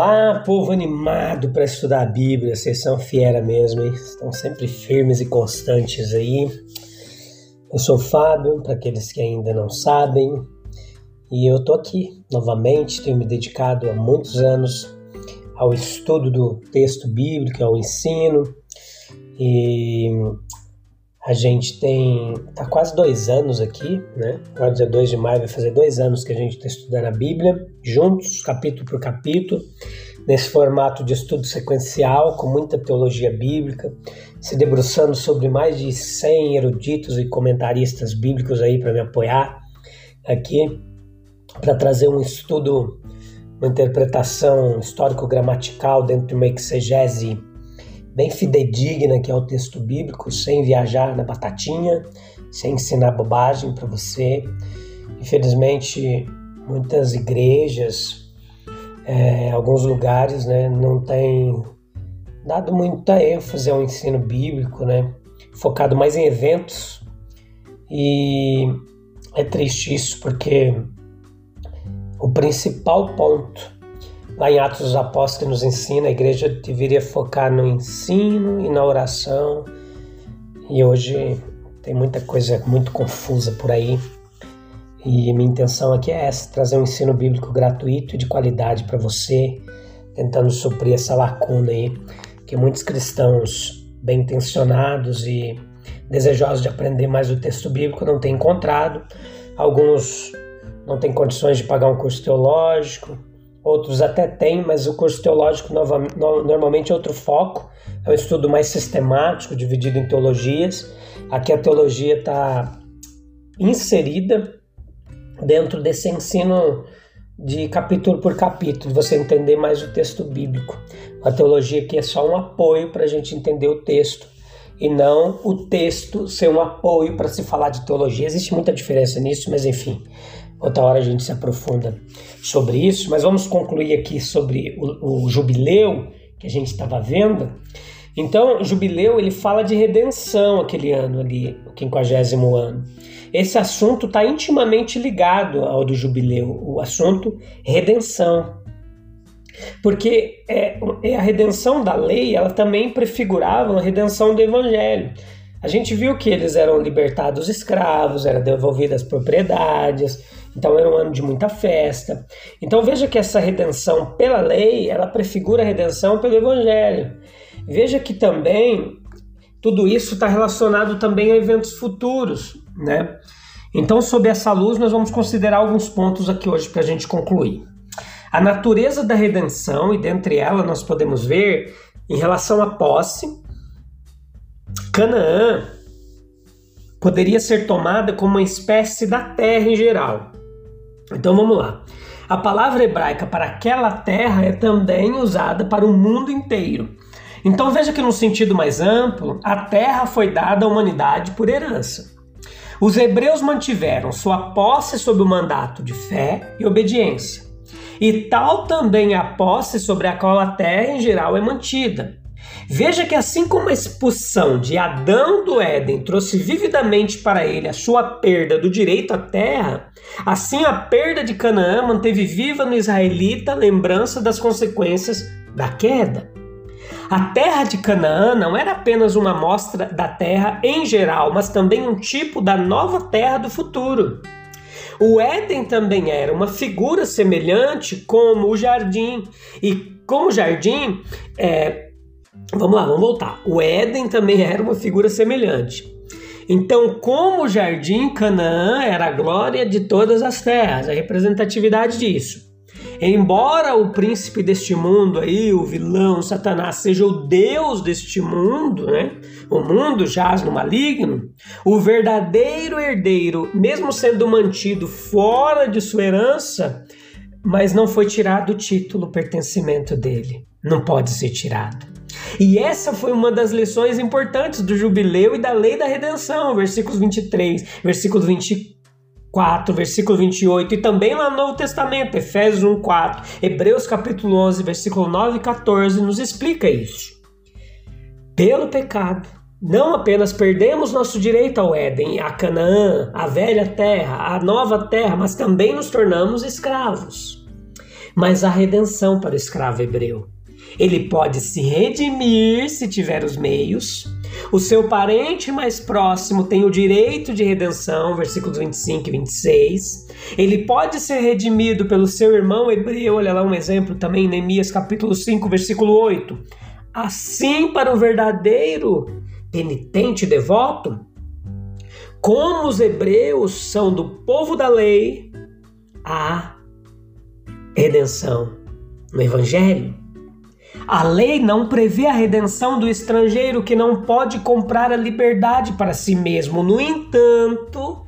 Olá, povo animado para estudar a Bíblia, vocês são fiera mesmo, hein? Estão sempre firmes e constantes aí. Eu sou o Fábio, para aqueles que ainda não sabem, e eu tô aqui novamente, tenho me dedicado há muitos anos ao estudo do texto bíblico, ao ensino, e a gente tem. tá quase dois anos aqui, né? Agora, dia 2 de maio, vai fazer dois anos que a gente está estudando a Bíblia, juntos, capítulo por capítulo, nesse formato de estudo sequencial, com muita teologia bíblica, se debruçando sobre mais de 100 eruditos e comentaristas bíblicos aí para me apoiar aqui, para trazer um estudo, uma interpretação histórico-gramatical dentro de uma exegese bem fidedigna que é o texto bíblico, sem viajar na batatinha, sem ensinar bobagem para você. Infelizmente, muitas igrejas, é, alguns lugares, né, não têm dado muita ênfase ao ensino bíblico, né, focado mais em eventos. E é triste isso, porque o principal ponto Lá em Atos dos Apóstolos nos ensina, a igreja deveria focar no ensino e na oração. E hoje tem muita coisa muito confusa por aí. E minha intenção aqui é essa, trazer um ensino bíblico gratuito e de qualidade para você, tentando suprir essa lacuna aí que muitos cristãos bem intencionados e desejosos de aprender mais o texto bíblico não têm encontrado. Alguns não têm condições de pagar um curso teológico, outros até têm, mas o curso teológico nova, no, normalmente é outro foco, é um estudo mais sistemático, dividido em teologias. Aqui a teologia está inserida dentro desse ensino de capítulo por capítulo, você entender mais o texto bíblico. A teologia aqui é só um apoio para a gente entender o texto e não o texto ser um apoio para se falar de teologia. Existe muita diferença nisso, mas enfim, Outra hora a gente se aprofunda sobre isso, mas vamos concluir aqui sobre o, o jubileu que a gente estava vendo. Então, o jubileu ele fala de redenção aquele ano ali, o quinquagésimo ano. Esse assunto está intimamente ligado ao do jubileu, o assunto redenção. Porque é, é, a redenção da lei, ela também prefigurava a redenção do evangelho. A gente viu que eles eram libertados escravos, eram devolvidas propriedades, então era um ano de muita festa. Então veja que essa redenção pela lei, ela prefigura a redenção pelo evangelho. Veja que também tudo isso está relacionado também a eventos futuros, né? Então, sob essa luz, nós vamos considerar alguns pontos aqui hoje para a gente concluir. A natureza da redenção, e dentre ela nós podemos ver, em relação à posse, Canaã poderia ser tomada como uma espécie da terra em geral. Então vamos lá. A palavra hebraica para aquela terra é também usada para o mundo inteiro. Então veja que, no sentido mais amplo, a terra foi dada à humanidade por herança. Os hebreus mantiveram sua posse sob o mandato de fé e obediência. E tal também é a posse sobre a qual a terra em geral é mantida. Veja que, assim como a expulsão de Adão do Éden trouxe vividamente para ele a sua perda do direito à terra, assim a perda de Canaã manteve viva no israelita a lembrança das consequências da queda. A terra de Canaã não era apenas uma amostra da terra em geral, mas também um tipo da nova terra do futuro. O Éden também era uma figura semelhante como o jardim, e como o jardim, é, Vamos lá, vamos voltar. O Éden também era uma figura semelhante. Então, como o jardim, Canaã era a glória de todas as terras, a representatividade disso. Embora o príncipe deste mundo aí, o vilão, Satanás, seja o Deus deste mundo, né? O mundo jaz no maligno, o verdadeiro herdeiro, mesmo sendo mantido fora de sua herança, mas não foi tirado o título, o pertencimento dele. Não pode ser tirado. E essa foi uma das lições importantes do jubileu e da lei da redenção, versículos 23, versículo 24 4, versículo 28, e também lá no Novo Testamento, Efésios 1, 4, Hebreus capítulo 11, versículo 9 e 14, nos explica isso. Pelo pecado, não apenas perdemos nosso direito ao Éden, a Canaã, a velha terra, a nova terra, mas também nos tornamos escravos. Mas a redenção para o escravo hebreu. Ele pode se redimir se tiver os meios, o seu parente mais próximo tem o direito de redenção, versículos 25 e 26. Ele pode ser redimido pelo seu irmão hebreu, olha lá um exemplo também, Neemias capítulo 5, versículo 8. Assim, para o verdadeiro penitente devoto, como os hebreus são do povo da lei, há redenção no Evangelho. A lei não prevê a redenção do estrangeiro que não pode comprar a liberdade para si mesmo. No entanto,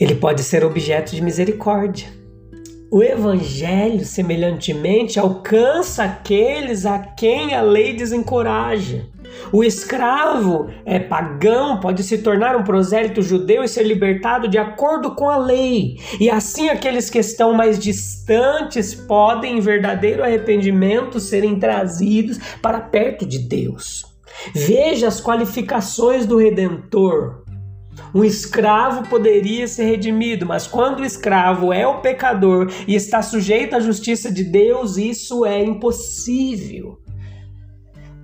ele pode ser objeto de misericórdia. O Evangelho, semelhantemente, alcança aqueles a quem a lei desencoraja. O escravo é pagão, pode se tornar um prosélito judeu e ser libertado de acordo com a lei. E assim aqueles que estão mais distantes podem, em verdadeiro arrependimento, serem trazidos para perto de Deus. Veja as qualificações do redentor. Um escravo poderia ser redimido, mas quando o escravo é o pecador e está sujeito à justiça de Deus, isso é impossível.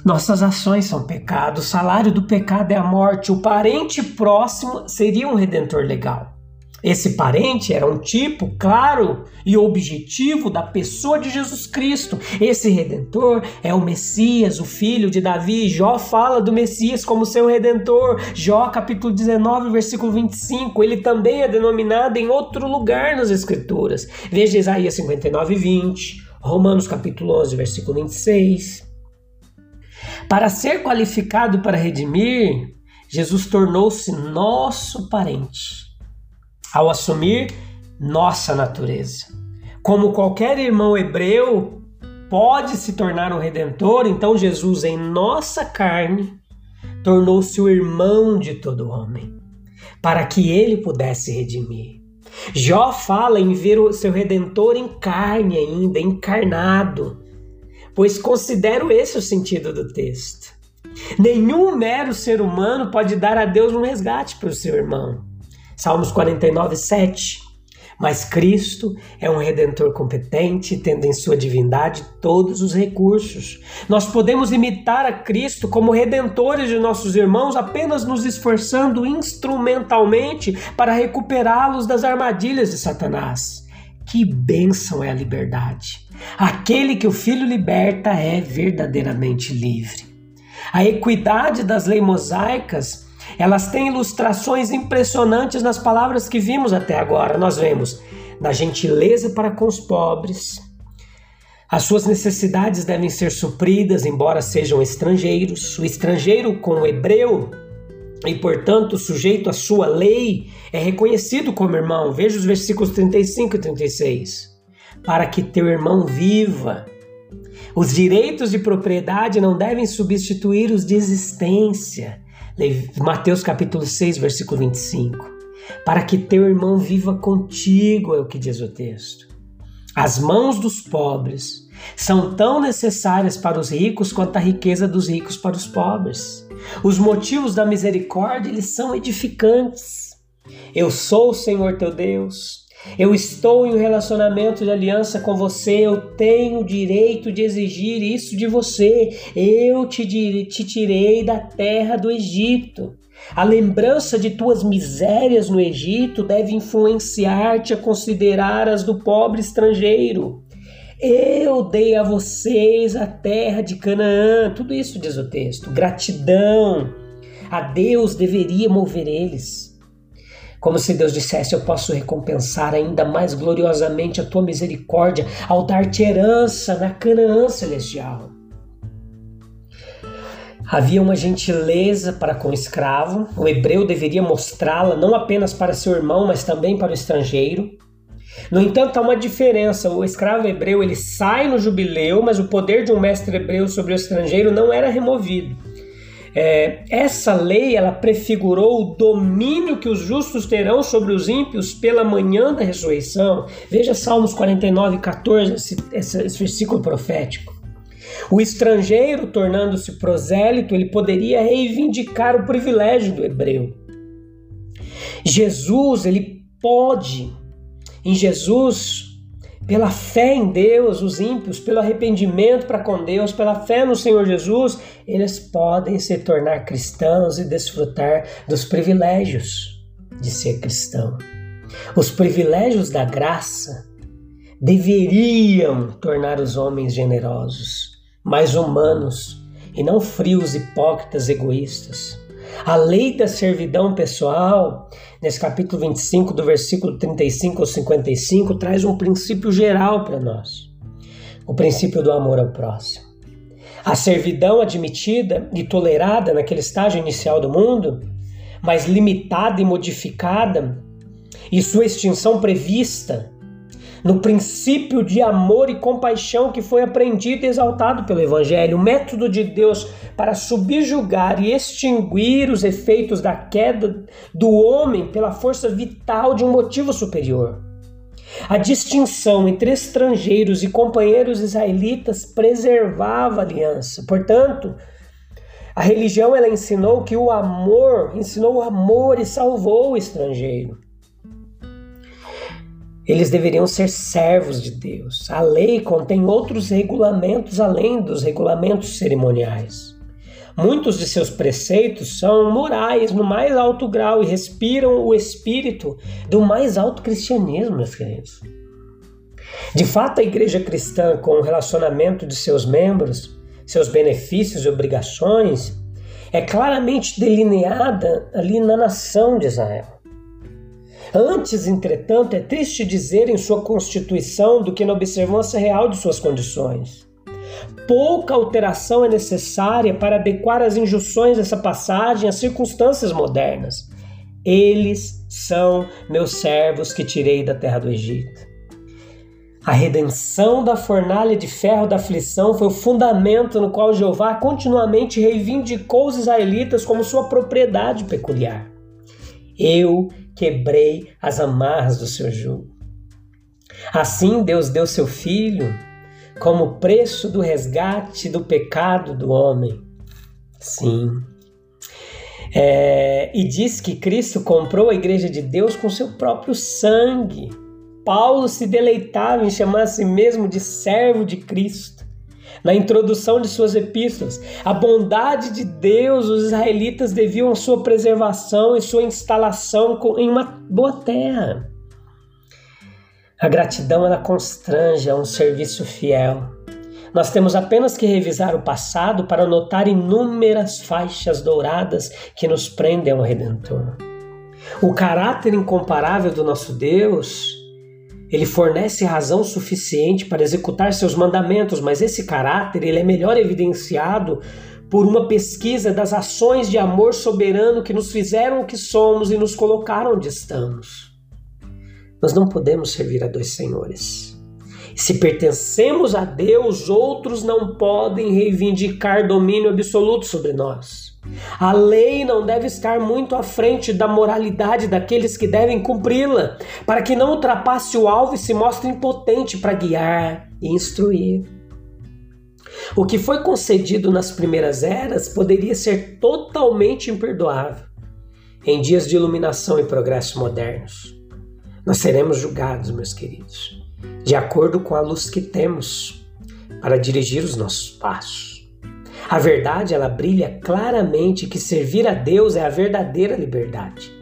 Nossas ações são pecado, o salário do pecado é a morte. O parente próximo seria um redentor legal. Esse parente era um tipo claro e objetivo da pessoa de Jesus Cristo. Esse redentor é o Messias, o filho de Davi. Jó fala do Messias como seu redentor. Jó, capítulo 19, versículo 25. Ele também é denominado em outro lugar nas Escrituras. Veja Isaías 59, 20. Romanos, capítulo 11, versículo 26. Para ser qualificado para redimir, Jesus tornou-se nosso parente, ao assumir nossa natureza. Como qualquer irmão hebreu pode se tornar um redentor, então Jesus, em nossa carne, tornou-se o irmão de todo homem, para que ele pudesse redimir. Jó fala em ver o seu redentor em carne ainda, encarnado, pois considero esse o sentido do texto. Nenhum mero ser humano pode dar a Deus um resgate para o seu irmão. Salmos 49, 7. Mas Cristo é um redentor competente, tendo em sua divindade todos os recursos. Nós podemos imitar a Cristo como redentores de nossos irmãos apenas nos esforçando instrumentalmente para recuperá-los das armadilhas de Satanás. Que bênção é a liberdade! Aquele que o Filho liberta é verdadeiramente livre. A equidade das leis mosaicas, elas têm ilustrações impressionantes nas palavras que vimos até agora. Nós vemos na gentileza para com os pobres. As suas necessidades devem ser supridas, embora sejam estrangeiros. O estrangeiro com o hebreu e, portanto, sujeito à sua lei, é reconhecido como irmão. Veja os versículos 35 e 36 para que teu irmão viva. Os direitos de propriedade não devem substituir os de existência. Mateus capítulo 6, versículo 25. Para que teu irmão viva contigo, é o que diz o texto. As mãos dos pobres são tão necessárias para os ricos quanto a riqueza dos ricos para os pobres. Os motivos da misericórdia, eles são edificantes. Eu sou o Senhor teu Deus, eu estou em um relacionamento de aliança com você, eu tenho o direito de exigir isso de você. Eu te, te tirei da terra do Egito. A lembrança de tuas misérias no Egito deve influenciar-te a considerar as do pobre estrangeiro. Eu dei a vocês a terra de Canaã. Tudo isso diz o texto. Gratidão a Deus deveria mover eles. Como se Deus dissesse: Eu posso recompensar ainda mais gloriosamente a tua misericórdia ao dar-te herança na Canaã celestial. Havia uma gentileza para com o escravo, o hebreu deveria mostrá-la não apenas para seu irmão, mas também para o estrangeiro. No entanto, há uma diferença. O escravo hebreu ele sai no jubileu, mas o poder de um mestre hebreu sobre o estrangeiro não era removido. É, essa lei ela prefigurou o domínio que os justos terão sobre os ímpios pela manhã da ressurreição. Veja Salmos 49, 14, esse, esse, esse versículo profético. O estrangeiro, tornando-se prosélito, ele poderia reivindicar o privilégio do hebreu. Jesus, ele pode, em Jesus, pela fé em Deus, os ímpios, pelo arrependimento para com Deus, pela fé no Senhor Jesus, eles podem se tornar cristãos e desfrutar dos privilégios de ser cristão. Os privilégios da graça deveriam tornar os homens generosos, mais humanos e não frios, hipócritas, egoístas. A lei da servidão pessoal, nesse capítulo 25, do versículo 35 ao 55, traz um princípio geral para nós: o princípio do amor ao próximo. A servidão admitida e tolerada naquele estágio inicial do mundo, mas limitada e modificada, e sua extinção prevista no princípio de amor e compaixão que foi aprendido e exaltado pelo Evangelho, o método de Deus para subjugar e extinguir os efeitos da queda do homem pela força vital de um motivo superior. A distinção entre estrangeiros e companheiros israelitas preservava a aliança. Portanto, a religião ela ensinou que o amor, ensinou o amor e salvou o estrangeiro. Eles deveriam ser servos de Deus. A lei contém outros regulamentos além dos regulamentos cerimoniais. Muitos de seus preceitos são morais no mais alto grau e respiram o espírito do mais alto cristianismo, meus queridos. De fato, a igreja cristã, com o relacionamento de seus membros, seus benefícios e obrigações, é claramente delineada ali na nação de Israel. Antes, entretanto, é triste dizer em sua constituição do que na observância real de suas condições. Pouca alteração é necessária para adequar as injunções dessa passagem às circunstâncias modernas. Eles são meus servos que tirei da terra do Egito. A redenção da fornalha de ferro da aflição foi o fundamento no qual Jeová continuamente reivindicou os israelitas como sua propriedade peculiar. Eu quebrei as amarras do seu jugo. Assim Deus deu seu filho como preço do resgate do pecado do homem. Sim. É, e diz que Cristo comprou a igreja de Deus com seu próprio sangue. Paulo se deleitava em chamar a si mesmo de servo de Cristo na introdução de suas epístolas. A bondade de Deus, os israelitas deviam sua preservação e sua instalação em uma boa terra. A gratidão ela constrange a um serviço fiel. Nós temos apenas que revisar o passado para notar inúmeras faixas douradas que nos prendem ao Redentor. O caráter incomparável do nosso Deus ele fornece razão suficiente para executar seus mandamentos, mas esse caráter ele é melhor evidenciado por uma pesquisa das ações de amor soberano que nos fizeram o que somos e nos colocaram onde estamos. Nós não podemos servir a dois senhores. Se pertencemos a Deus, outros não podem reivindicar domínio absoluto sobre nós. A lei não deve estar muito à frente da moralidade daqueles que devem cumpri-la, para que não ultrapasse o alvo e se mostre impotente para guiar e instruir. O que foi concedido nas primeiras eras poderia ser totalmente imperdoável em dias de iluminação e progresso modernos. Nós seremos julgados, meus queridos, de acordo com a luz que temos para dirigir os nossos passos. A verdade, ela brilha claramente que servir a Deus é a verdadeira liberdade.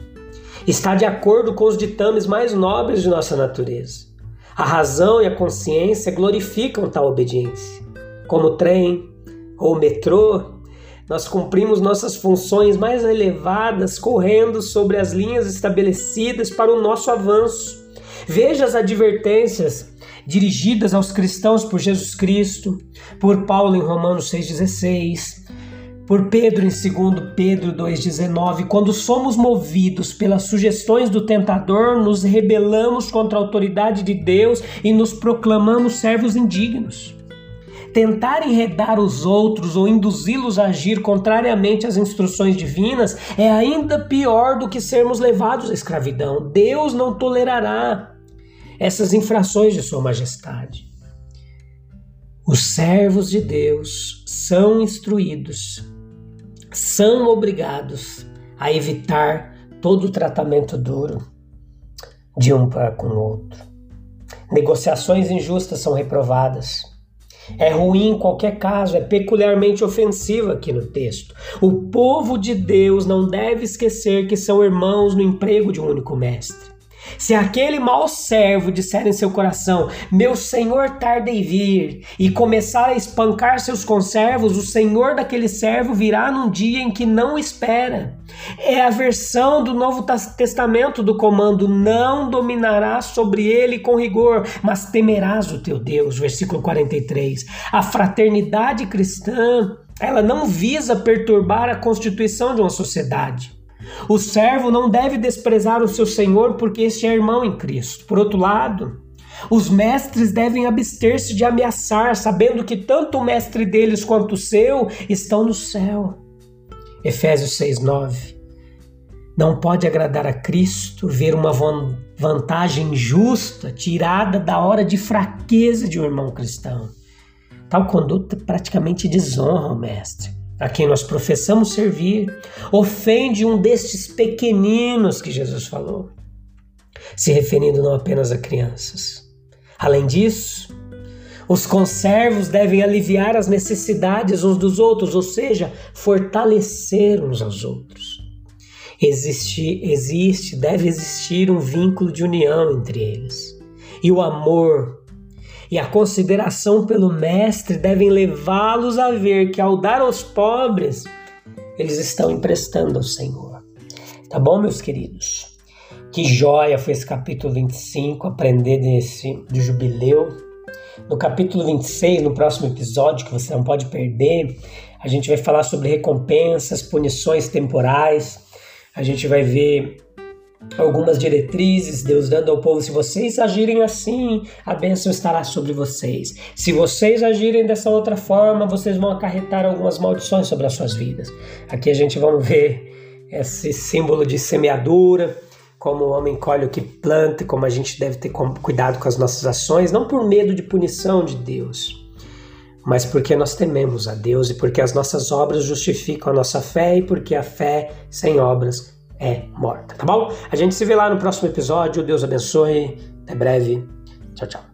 Está de acordo com os ditames mais nobres de nossa natureza. A razão e a consciência glorificam tal obediência. Como trem ou metrô, Nós cumprimos nossas funções mais elevadas correndo sobre as linhas estabelecidas para o nosso avanço. Veja as advertências dirigidas aos cristãos por Jesus Cristo, por Paulo em Romanos 6,16, por Pedro em 2 Pedro 2,19. Quando somos movidos pelas sugestões do tentador, nos rebelamos contra a autoridade de Deus e nos proclamamos servos indignos. Tentar enredar os outros ou induzi-los a agir contrariamente às instruções divinas é ainda pior do que sermos levados à escravidão. Deus não tolerará essas infrações de Sua Majestade. Os servos de Deus são instruídos, são obrigados a evitar todo tratamento duro de um para com o outro. Negociações injustas são reprovadas. É ruim em qualquer caso, é peculiarmente ofensiva aqui no texto. O povo de Deus não deve esquecer que são irmãos no emprego de um único mestre. Se aquele mau servo disser em seu coração, meu senhor tarda em vir, e começar a espancar seus conservos, o senhor daquele servo virá num dia em que não espera. É a versão do Novo Testamento do comando: não dominarás sobre ele com rigor, mas temerás o teu Deus. Versículo 43. A fraternidade cristã, ela não visa perturbar a constituição de uma sociedade. O servo não deve desprezar o seu senhor porque este é irmão em Cristo. Por outro lado, os mestres devem abster-se de ameaçar, sabendo que tanto o mestre deles quanto o seu estão no céu. Efésios 6:9. Não pode agradar a Cristo ver uma vantagem justa tirada da hora de fraqueza de um irmão cristão. Tal conduta praticamente desonra o mestre a quem nós professamos servir, ofende um destes pequeninos que Jesus falou, se referindo não apenas a crianças. Além disso, os conservos devem aliviar as necessidades uns dos outros, ou seja, fortalecer uns aos outros. Existe, existe, deve existir um vínculo de união entre eles. E o amor e a consideração pelo Mestre devem levá-los a ver que ao dar aos pobres, eles estão emprestando ao Senhor. Tá bom, meus queridos? Que joia foi esse capítulo 25, aprender desse do jubileu. No capítulo 26, no próximo episódio, que você não pode perder, a gente vai falar sobre recompensas, punições temporais. A gente vai ver algumas diretrizes, Deus dando ao povo: se vocês agirem assim, a bênção estará sobre vocês. Se vocês agirem dessa outra forma, vocês vão acarretar algumas maldições sobre as suas vidas. Aqui a gente vai ver esse símbolo de semeadura, como o homem colhe o que planta, como a gente deve ter cuidado com as nossas ações, não por medo de punição de Deus. Mas porque nós tememos a Deus e porque as nossas obras justificam a nossa fé e porque a fé sem obras é morta, tá bom? A gente se vê lá no próximo episódio. Deus abençoe. Até breve. Tchau, tchau.